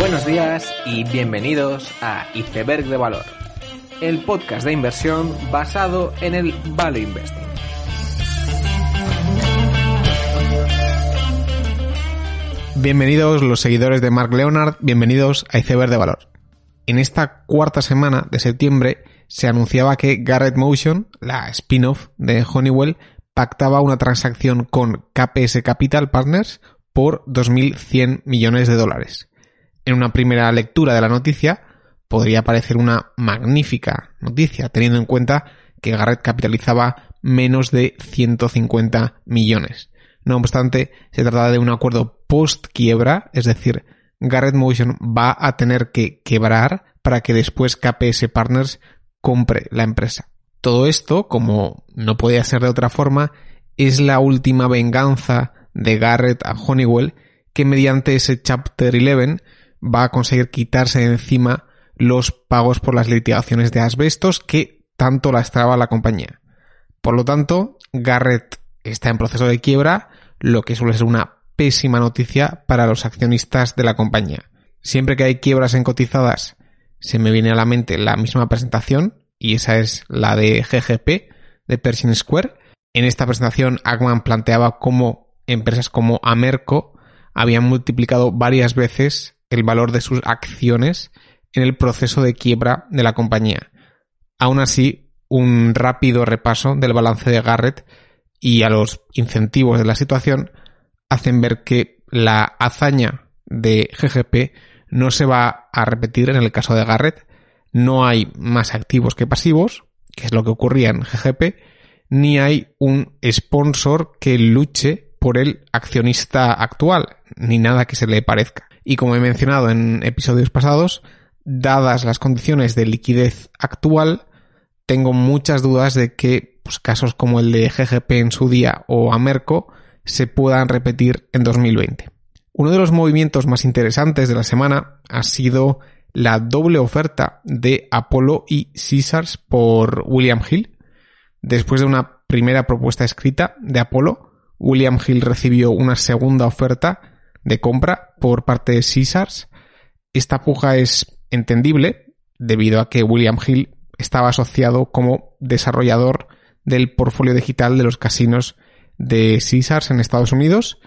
Buenos días y bienvenidos a Iceberg de Valor, el podcast de inversión basado en el Value Investing. Bienvenidos los seguidores de Mark Leonard, bienvenidos a Iceberg de Valor. En esta cuarta semana de septiembre se anunciaba que Garrett Motion, la spin-off de Honeywell, pactaba una transacción con KPS Capital Partners por 2.100 millones de dólares. En una primera lectura de la noticia podría parecer una magnífica noticia, teniendo en cuenta que Garrett capitalizaba menos de 150 millones. No obstante, se trata de un acuerdo post quiebra, es decir, Garrett Motion va a tener que quebrar para que después KPS Partners compre la empresa. Todo esto, como no podía ser de otra forma, es la última venganza de Garrett a Honeywell que mediante ese Chapter 11 va a conseguir quitarse de encima los pagos por las litigaciones de asbestos que tanto lastraba la compañía. Por lo tanto, Garrett está en proceso de quiebra, lo que suele ser una pésima noticia para los accionistas de la compañía. Siempre que hay quiebras en cotizadas, se me viene a la mente la misma presentación, y esa es la de GGP, de Pershing Square. En esta presentación, Ackman planteaba cómo empresas como Amerco habían multiplicado varias veces el valor de sus acciones en el proceso de quiebra de la compañía. Aún así, un rápido repaso del balance de Garrett y a los incentivos de la situación hacen ver que la hazaña de GGP no se va a repetir en el caso de Garrett. No hay más activos que pasivos, que es lo que ocurría en GGP, ni hay un sponsor que luche por el accionista actual, ni nada que se le parezca. Y como he mencionado en episodios pasados, dadas las condiciones de liquidez actual, tengo muchas dudas de que pues, casos como el de GGP en su día o Amerco se puedan repetir en 2020. Uno de los movimientos más interesantes de la semana ha sido la doble oferta de Apollo y Caesars por William Hill. Después de una primera propuesta escrita de Apollo, William Hill recibió una segunda oferta de compra por parte de Caesars. Esta puja es entendible debido a que William Hill estaba asociado como desarrollador del portfolio digital de los casinos de Caesars en Estados Unidos.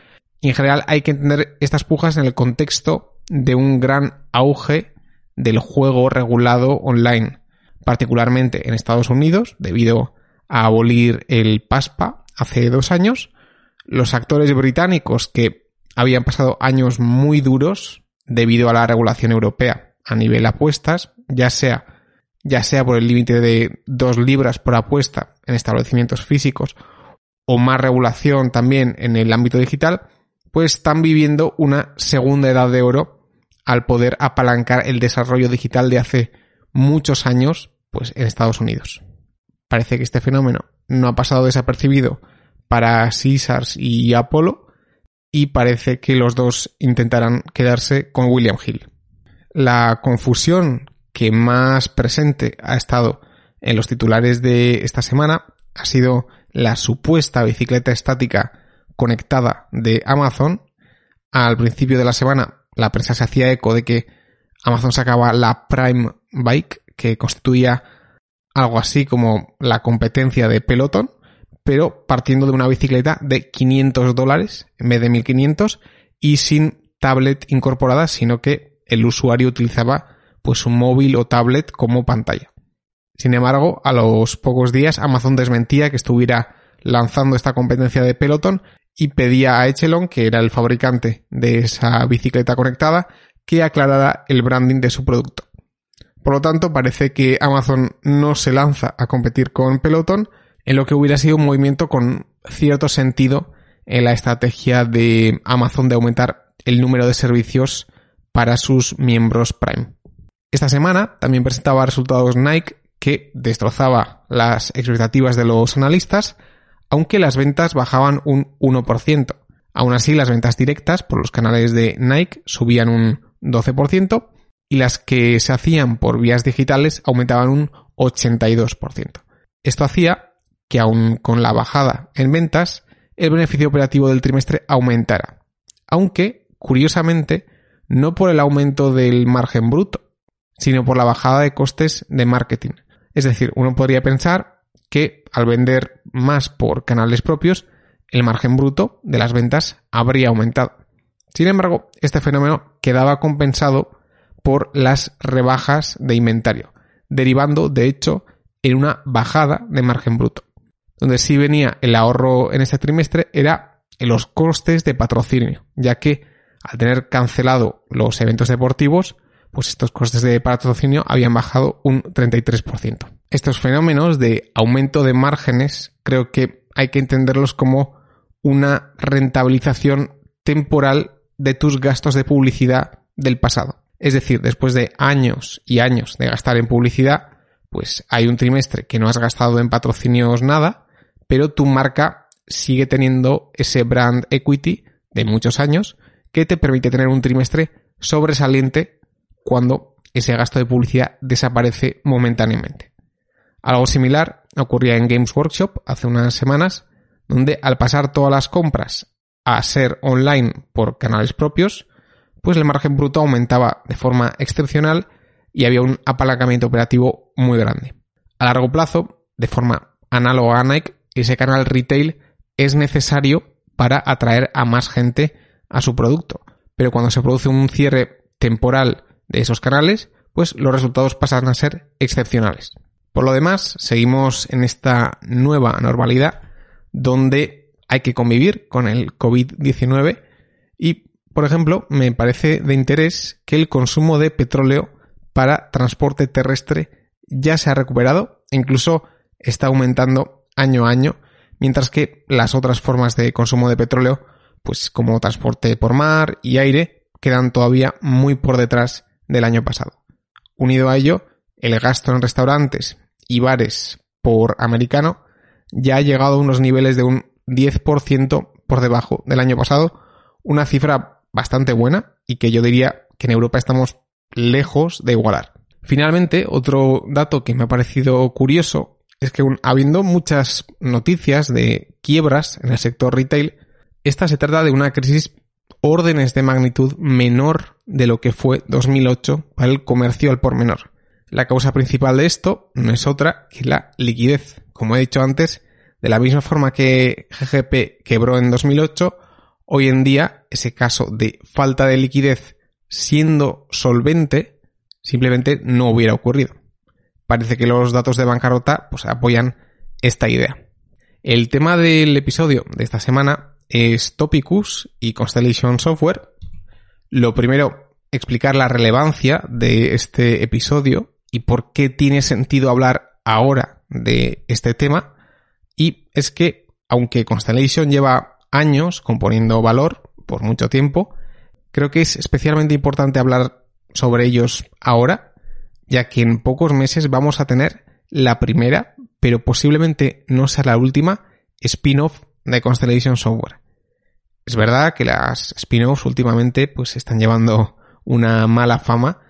Y en general hay que entender estas pujas en el contexto de un gran auge del juego regulado online, particularmente en Estados Unidos, debido a abolir el PASPA hace dos años. Los actores británicos que habían pasado años muy duros debido a la regulación europea a nivel apuestas, ya sea, ya sea por el límite de dos libras por apuesta en establecimientos físicos o más regulación también en el ámbito digital, pues están viviendo una segunda edad de oro al poder apalancar el desarrollo digital de hace muchos años pues en Estados Unidos. Parece que este fenómeno no ha pasado desapercibido para Caesars y Apollo, y parece que los dos intentarán quedarse con William Hill. La confusión que más presente ha estado en los titulares de esta semana ha sido la supuesta bicicleta estática conectada de Amazon. Al principio de la semana la prensa se hacía eco de que Amazon sacaba la Prime Bike, que constituía algo así como la competencia de Peloton, pero partiendo de una bicicleta de 500 dólares en vez de 1500 y sin tablet incorporada, sino que el usuario utilizaba pues un móvil o tablet como pantalla. Sin embargo, a los pocos días Amazon desmentía que estuviera lanzando esta competencia de Peloton y pedía a Echelon, que era el fabricante de esa bicicleta conectada, que aclarara el branding de su producto. Por lo tanto, parece que Amazon no se lanza a competir con Peloton, en lo que hubiera sido un movimiento con cierto sentido en la estrategia de Amazon de aumentar el número de servicios para sus miembros Prime. Esta semana también presentaba resultados Nike que destrozaba las expectativas de los analistas, aunque las ventas bajaban un 1%. Aún así, las ventas directas por los canales de Nike subían un 12% y las que se hacían por vías digitales aumentaban un 82%. Esto hacía que aún con la bajada en ventas, el beneficio operativo del trimestre aumentara. Aunque, curiosamente, no por el aumento del margen bruto, sino por la bajada de costes de marketing. Es decir, uno podría pensar que al vender más por canales propios, el margen bruto de las ventas habría aumentado. Sin embargo, este fenómeno quedaba compensado por las rebajas de inventario, derivando, de hecho, en una bajada de margen bruto. Donde sí venía el ahorro en este trimestre era en los costes de patrocinio, ya que al tener cancelado los eventos deportivos, pues estos costes de patrocinio habían bajado un 33%. Estos fenómenos de aumento de márgenes creo que hay que entenderlos como una rentabilización temporal de tus gastos de publicidad del pasado. Es decir, después de años y años de gastar en publicidad, pues hay un trimestre que no has gastado en patrocinios nada, pero tu marca sigue teniendo ese brand equity de muchos años que te permite tener un trimestre sobresaliente cuando ese gasto de publicidad desaparece momentáneamente. Algo similar ocurría en Games Workshop hace unas semanas, donde al pasar todas las compras a ser online por canales propios, pues el margen bruto aumentaba de forma excepcional y había un apalancamiento operativo muy grande. A largo plazo, de forma análoga a Nike, ese canal retail es necesario para atraer a más gente a su producto. Pero cuando se produce un cierre temporal de esos canales, pues los resultados pasan a ser excepcionales. Por lo demás, seguimos en esta nueva normalidad donde hay que convivir con el COVID-19 y, por ejemplo, me parece de interés que el consumo de petróleo para transporte terrestre ya se ha recuperado e incluso está aumentando año a año, mientras que las otras formas de consumo de petróleo, pues como transporte por mar y aire, quedan todavía muy por detrás del año pasado. Unido a ello, el gasto en restaurantes y bares por americano ya ha llegado a unos niveles de un 10% por debajo del año pasado, una cifra bastante buena y que yo diría que en Europa estamos lejos de igualar. Finalmente, otro dato que me ha parecido curioso es que habiendo muchas noticias de quiebras en el sector retail, esta se trata de una crisis órdenes de magnitud menor de lo que fue 2008 para el comercio al por menor. La causa principal de esto no es otra que la liquidez. Como he dicho antes, de la misma forma que GGP quebró en 2008, hoy en día ese caso de falta de liquidez siendo solvente simplemente no hubiera ocurrido. Parece que los datos de bancarrota pues, apoyan esta idea. El tema del episodio de esta semana es Topicus y Constellation Software. Lo primero, explicar la relevancia de este episodio y por qué tiene sentido hablar ahora de este tema. Y es que, aunque Constellation lleva años componiendo valor, por mucho tiempo, creo que es especialmente importante hablar sobre ellos ahora, ya que en pocos meses vamos a tener la primera, pero posiblemente no sea la última, spin-off de Constellation Software. Es verdad que las spin-offs últimamente pues están llevando una mala fama,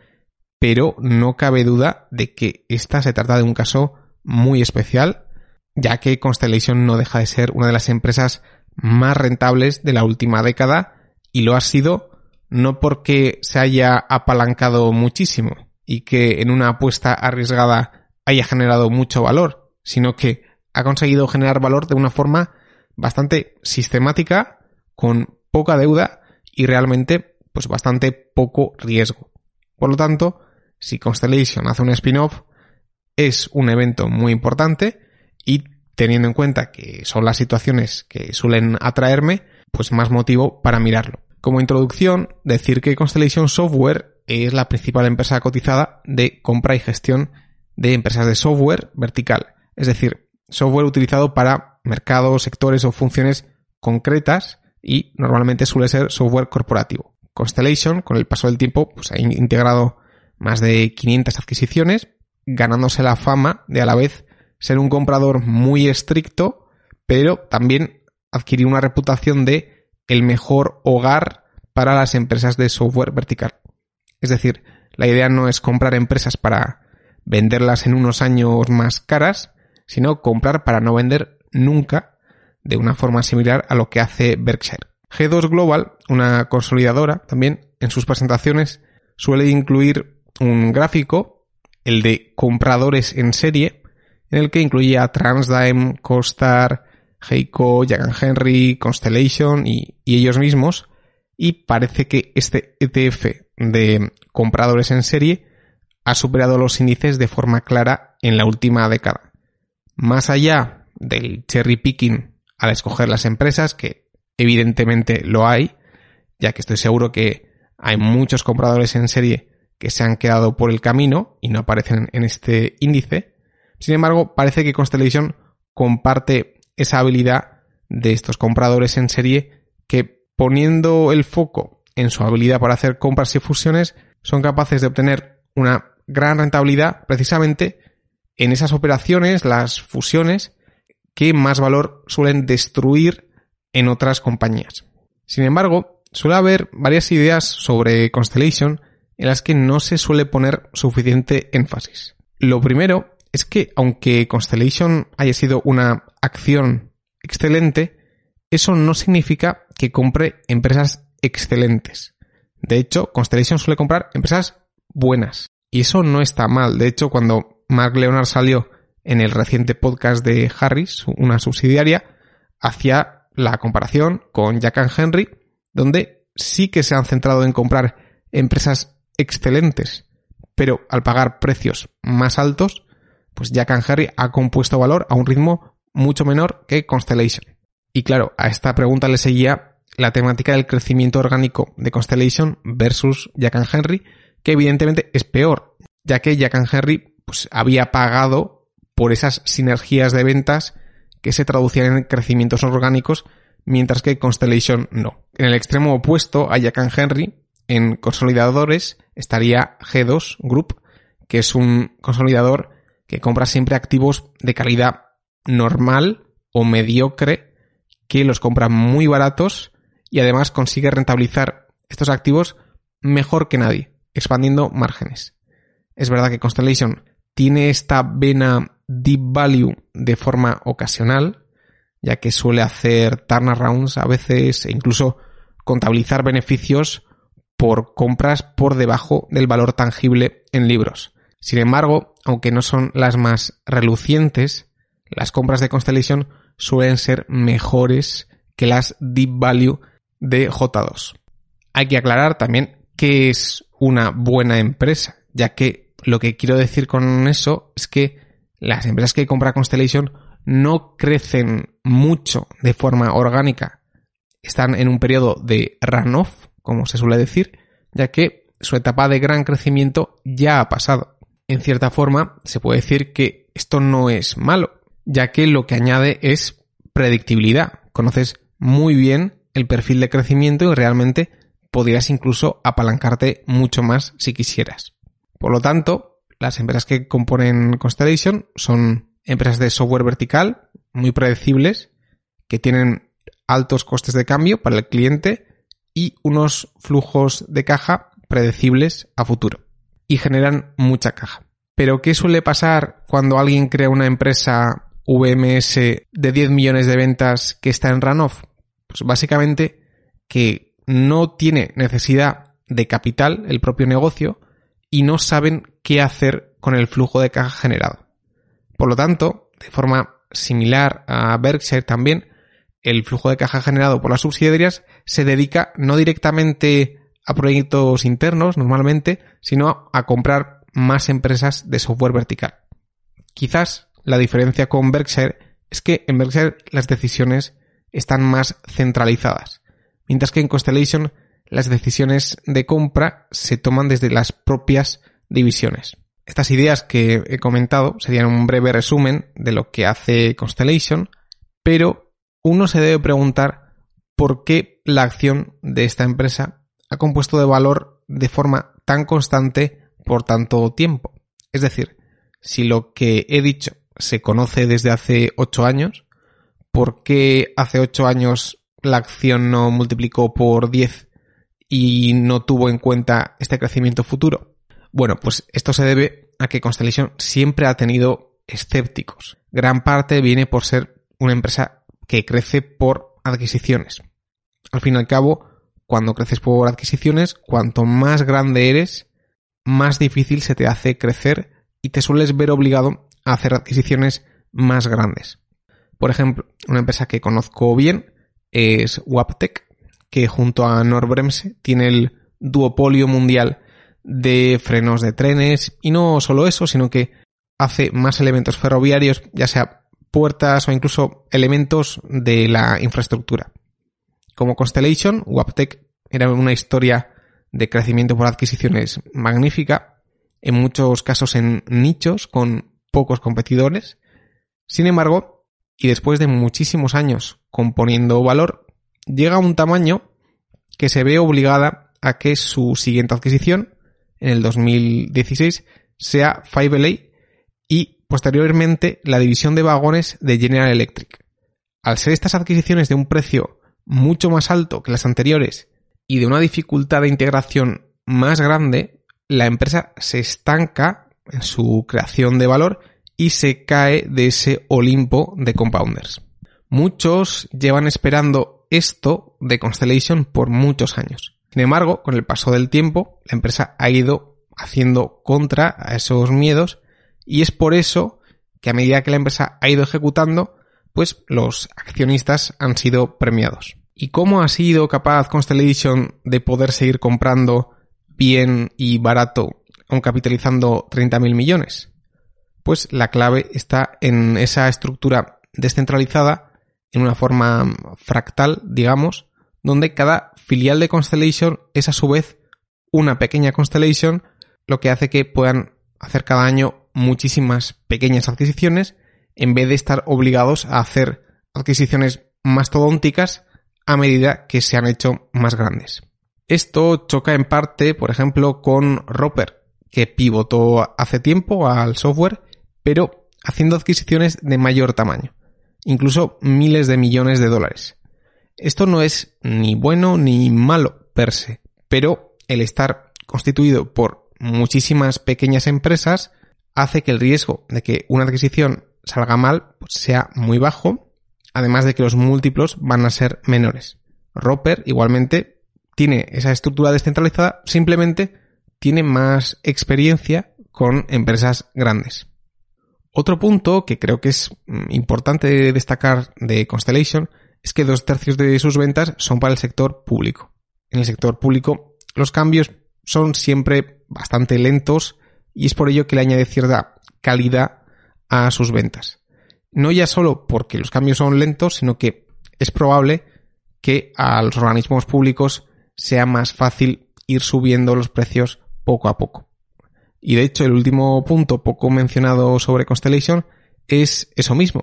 pero no cabe duda de que esta se trata de un caso muy especial ya que Constellation no deja de ser una de las empresas más rentables de la última década y lo ha sido no porque se haya apalancado muchísimo y que en una apuesta arriesgada haya generado mucho valor, sino que ha conseguido generar valor de una forma bastante sistemática, con poca deuda y realmente pues bastante poco riesgo. Por lo tanto, si Constellation hace un spin-off, es un evento muy importante y teniendo en cuenta que son las situaciones que suelen atraerme, pues más motivo para mirarlo. Como introducción, decir que Constellation Software es la principal empresa cotizada de compra y gestión de empresas de software vertical, es decir, software utilizado para mercados, sectores o funciones concretas y normalmente suele ser software corporativo. Constellation, con el paso del tiempo, pues ha integrado más de 500 adquisiciones, ganándose la fama de a la vez ser un comprador muy estricto, pero también adquirir una reputación de el mejor hogar para las empresas de software vertical. Es decir, la idea no es comprar empresas para venderlas en unos años más caras, sino comprar para no vender nunca de una forma similar a lo que hace Berkshire. G2 Global, una consolidadora, también en sus presentaciones suele incluir un gráfico, el de compradores en serie, en el que incluía Transdime, Costar, Heiko, Jagan Henry, Constellation y, y ellos mismos, y parece que este ETF de compradores en serie ha superado los índices de forma clara en la última década. Más allá del cherry picking al escoger las empresas, que evidentemente lo hay, ya que estoy seguro que hay muchos compradores en serie que se han quedado por el camino y no aparecen en este índice. Sin embargo, parece que Constellation comparte esa habilidad de estos compradores en serie que poniendo el foco en su habilidad para hacer compras y fusiones son capaces de obtener una gran rentabilidad precisamente en esas operaciones, las fusiones, que más valor suelen destruir en otras compañías. Sin embargo, suele haber varias ideas sobre Constellation en las que no se suele poner suficiente énfasis. Lo primero es que aunque Constellation haya sido una acción excelente, eso no significa que compre empresas excelentes. De hecho, Constellation suele comprar empresas buenas. Y eso no está mal. De hecho, cuando Mark Leonard salió en el reciente podcast de Harris, una subsidiaria, hacía la comparación con Jack and Henry, donde sí que se han centrado en comprar empresas excelentes, pero al pagar precios más altos, pues Jack and Henry ha compuesto valor a un ritmo mucho menor que Constellation. Y claro, a esta pregunta le seguía la temática del crecimiento orgánico de Constellation versus Jack and Henry, que evidentemente es peor, ya que Jack Henry pues, había pagado por esas sinergias de ventas que se traducían en crecimientos orgánicos, mientras que Constellation no. En el extremo opuesto a Jack Henry, en consolidadores estaría G2 Group, que es un consolidador que compra siempre activos de calidad normal o mediocre, que los compra muy baratos y además consigue rentabilizar estos activos mejor que nadie expandiendo márgenes. Es verdad que Constellation tiene esta vena deep value de forma ocasional, ya que suele hacer turnarounds a veces e incluso contabilizar beneficios por compras por debajo del valor tangible en libros. Sin embargo, aunque no son las más relucientes, las compras de Constellation suelen ser mejores que las deep value de J2. Hay que aclarar también que es una buena empresa, ya que lo que quiero decir con eso es que las empresas que compra Constellation no crecen mucho de forma orgánica. Están en un periodo de runoff, como se suele decir, ya que su etapa de gran crecimiento ya ha pasado. En cierta forma, se puede decir que esto no es malo, ya que lo que añade es predictibilidad. Conoces muy bien el perfil de crecimiento y realmente podrías incluso apalancarte mucho más si quisieras. Por lo tanto, las empresas que componen Constellation son empresas de software vertical, muy predecibles, que tienen altos costes de cambio para el cliente y unos flujos de caja predecibles a futuro. Y generan mucha caja. Pero ¿qué suele pasar cuando alguien crea una empresa VMS de 10 millones de ventas que está en runoff? Pues básicamente que no tiene necesidad de capital el propio negocio y no saben qué hacer con el flujo de caja generado. Por lo tanto, de forma similar a Berkshire también, el flujo de caja generado por las subsidiarias se dedica no directamente a proyectos internos normalmente, sino a comprar más empresas de software vertical. Quizás la diferencia con Berkshire es que en Berkshire las decisiones están más centralizadas mientras que en Constellation las decisiones de compra se toman desde las propias divisiones. Estas ideas que he comentado serían un breve resumen de lo que hace Constellation, pero uno se debe preguntar por qué la acción de esta empresa ha compuesto de valor de forma tan constante por tanto tiempo. Es decir, si lo que he dicho se conoce desde hace 8 años, ¿por qué hace 8 años la acción no multiplicó por 10 y no tuvo en cuenta este crecimiento futuro? Bueno, pues esto se debe a que Constellation siempre ha tenido escépticos. Gran parte viene por ser una empresa que crece por adquisiciones. Al fin y al cabo, cuando creces por adquisiciones, cuanto más grande eres, más difícil se te hace crecer y te sueles ver obligado hacer adquisiciones más grandes. Por ejemplo, una empresa que conozco bien es Waptec, que junto a Norbremse tiene el duopolio mundial de frenos de trenes y no solo eso, sino que hace más elementos ferroviarios, ya sea puertas o incluso elementos de la infraestructura. Como Constellation, Waptec era una historia de crecimiento por adquisiciones magnífica, en muchos casos en nichos con pocos competidores. Sin embargo, y después de muchísimos años componiendo valor, llega a un tamaño que se ve obligada a que su siguiente adquisición, en el 2016, sea Fivela y posteriormente la división de vagones de General Electric. Al ser estas adquisiciones de un precio mucho más alto que las anteriores y de una dificultad de integración más grande, la empresa se estanca en su creación de valor y se cae de ese Olimpo de compounders. Muchos llevan esperando esto de Constellation por muchos años. Sin embargo, con el paso del tiempo, la empresa ha ido haciendo contra a esos miedos y es por eso que a medida que la empresa ha ido ejecutando, pues los accionistas han sido premiados. ¿Y cómo ha sido capaz Constellation de poder seguir comprando bien y barato, aun capitalizando 30.000 millones? Pues la clave está en esa estructura descentralizada, en una forma fractal, digamos, donde cada filial de Constellation es a su vez una pequeña Constellation, lo que hace que puedan hacer cada año muchísimas pequeñas adquisiciones en vez de estar obligados a hacer adquisiciones mastodónticas a medida que se han hecho más grandes. Esto choca en parte, por ejemplo, con Roper, que pivotó hace tiempo al software, pero haciendo adquisiciones de mayor tamaño, incluso miles de millones de dólares. Esto no es ni bueno ni malo per se, pero el estar constituido por muchísimas pequeñas empresas hace que el riesgo de que una adquisición salga mal pues, sea muy bajo además de que los múltiplos van a ser menores. Roper igualmente tiene esa estructura descentralizada, simplemente tiene más experiencia con empresas grandes. Otro punto que creo que es mm, importante destacar de Constellation es que dos tercios de sus ventas son para el sector público. En el sector público los cambios son siempre bastante lentos y es por ello que le añade cierta calidad a sus ventas no ya solo porque los cambios son lentos, sino que es probable que a los organismos públicos sea más fácil ir subiendo los precios poco a poco. Y de hecho, el último punto poco mencionado sobre Constellation es eso mismo,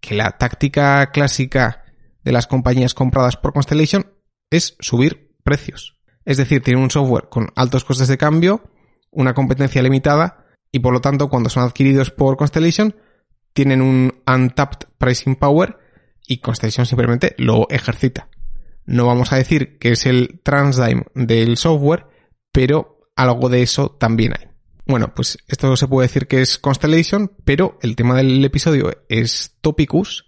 que la táctica clásica de las compañías compradas por Constellation es subir precios. Es decir, tienen un software con altos costes de cambio, una competencia limitada y por lo tanto cuando son adquiridos por Constellation tienen un untapped pricing power y Constellation simplemente lo ejercita. No vamos a decir que es el Transdime del software, pero algo de eso también hay. Bueno, pues esto se puede decir que es Constellation, pero el tema del episodio es Topicus.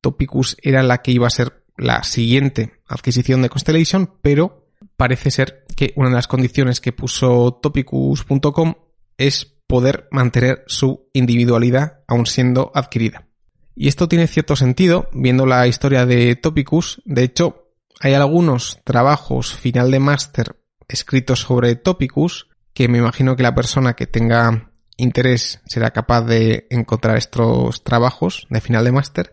Topicus era la que iba a ser la siguiente adquisición de Constellation, pero parece ser que una de las condiciones que puso topicus.com es poder mantener su individualidad aun siendo adquirida. Y esto tiene cierto sentido, viendo la historia de Topicus. De hecho, hay algunos trabajos final de máster escritos sobre Topicus que me imagino que la persona que tenga interés será capaz de encontrar estos trabajos de final de máster.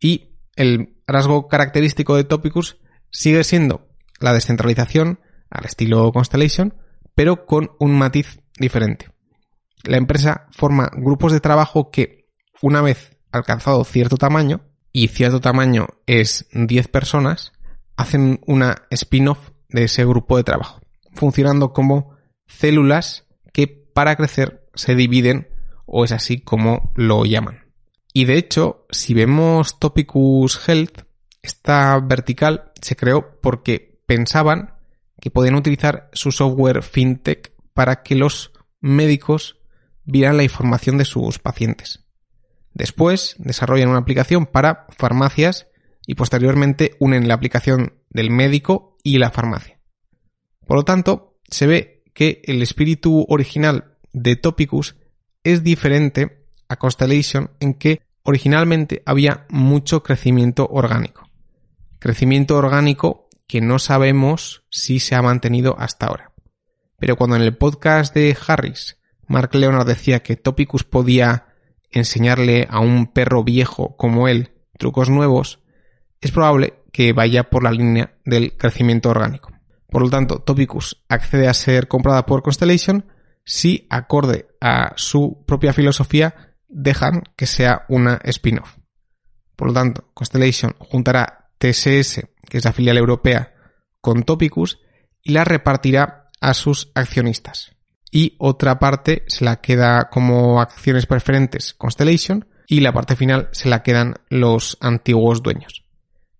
Y el rasgo característico de Topicus sigue siendo la descentralización al estilo Constellation, pero con un matiz diferente la empresa forma grupos de trabajo que, una vez alcanzado cierto tamaño, y cierto tamaño es 10 personas, hacen una spin-off de ese grupo de trabajo, funcionando como células que para crecer se dividen o es así como lo llaman. Y de hecho, si vemos Topicus Health, esta vertical se creó porque pensaban que podían utilizar su software fintech para que los médicos vieran la información de sus pacientes. Después desarrollan una aplicación para farmacias y posteriormente unen la aplicación del médico y la farmacia. Por lo tanto, se ve que el espíritu original de Topicus es diferente a Constellation en que originalmente había mucho crecimiento orgánico. Crecimiento orgánico que no sabemos si se ha mantenido hasta ahora. Pero cuando en el podcast de Harris, Mark Leonard decía que Topicus podía enseñarle a un perro viejo como él trucos nuevos, es probable que vaya por la línea del crecimiento orgánico. Por lo tanto, Topicus accede a ser comprada por Constellation si, acorde a su propia filosofía, dejan que sea una spin-off. Por lo tanto, Constellation juntará TSS, que es la filial europea, con Topicus y la repartirá a sus accionistas. Y otra parte se la queda como acciones preferentes Constellation y la parte final se la quedan los antiguos dueños.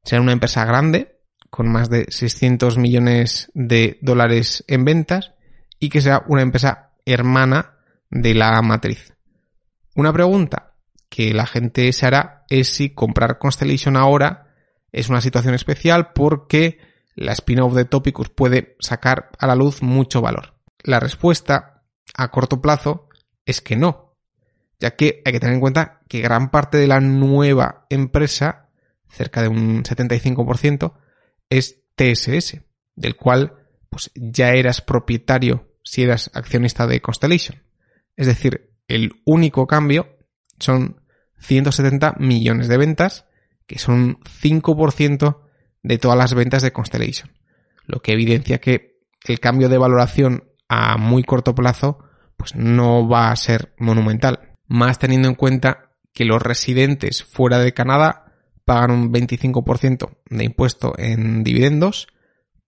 Será una empresa grande, con más de 600 millones de dólares en ventas y que sea una empresa hermana de la matriz. Una pregunta que la gente se hará es si comprar Constellation ahora es una situación especial porque la spin-off de Topicus puede sacar a la luz mucho valor. La respuesta a corto plazo es que no, ya que hay que tener en cuenta que gran parte de la nueva empresa, cerca de un 75%, es TSS, del cual pues ya eras propietario si eras accionista de Constellation. Es decir, el único cambio son 170 millones de ventas, que son un 5% de todas las ventas de Constellation. Lo que evidencia que el cambio de valoración a muy corto plazo pues no va a ser monumental. Más teniendo en cuenta que los residentes fuera de Canadá pagan un 25% de impuesto en dividendos,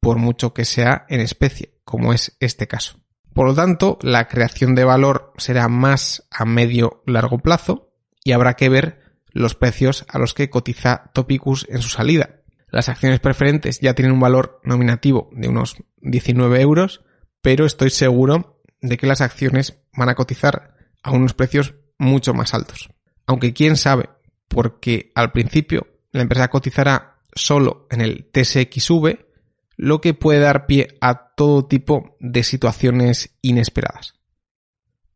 por mucho que sea en especie, como es este caso. Por lo tanto, la creación de valor será más a medio largo plazo y habrá que ver los precios a los que cotiza Topicus en su salida. Las acciones preferentes ya tienen un valor nominativo de unos 19 euros, pero estoy seguro de que las acciones van a cotizar a unos precios mucho más altos. Aunque quién sabe, porque al principio la empresa cotizará solo en el TSXV, lo que puede dar pie a todo tipo de situaciones inesperadas.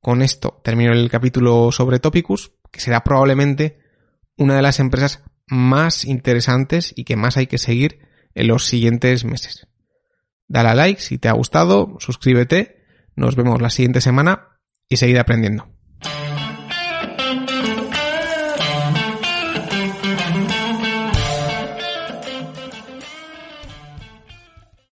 Con esto termino el capítulo sobre Topicus, que será probablemente una de las empresas más interesantes y que más hay que seguir en los siguientes meses. Dale a like si te ha gustado, suscríbete, nos vemos la siguiente semana y seguid aprendiendo.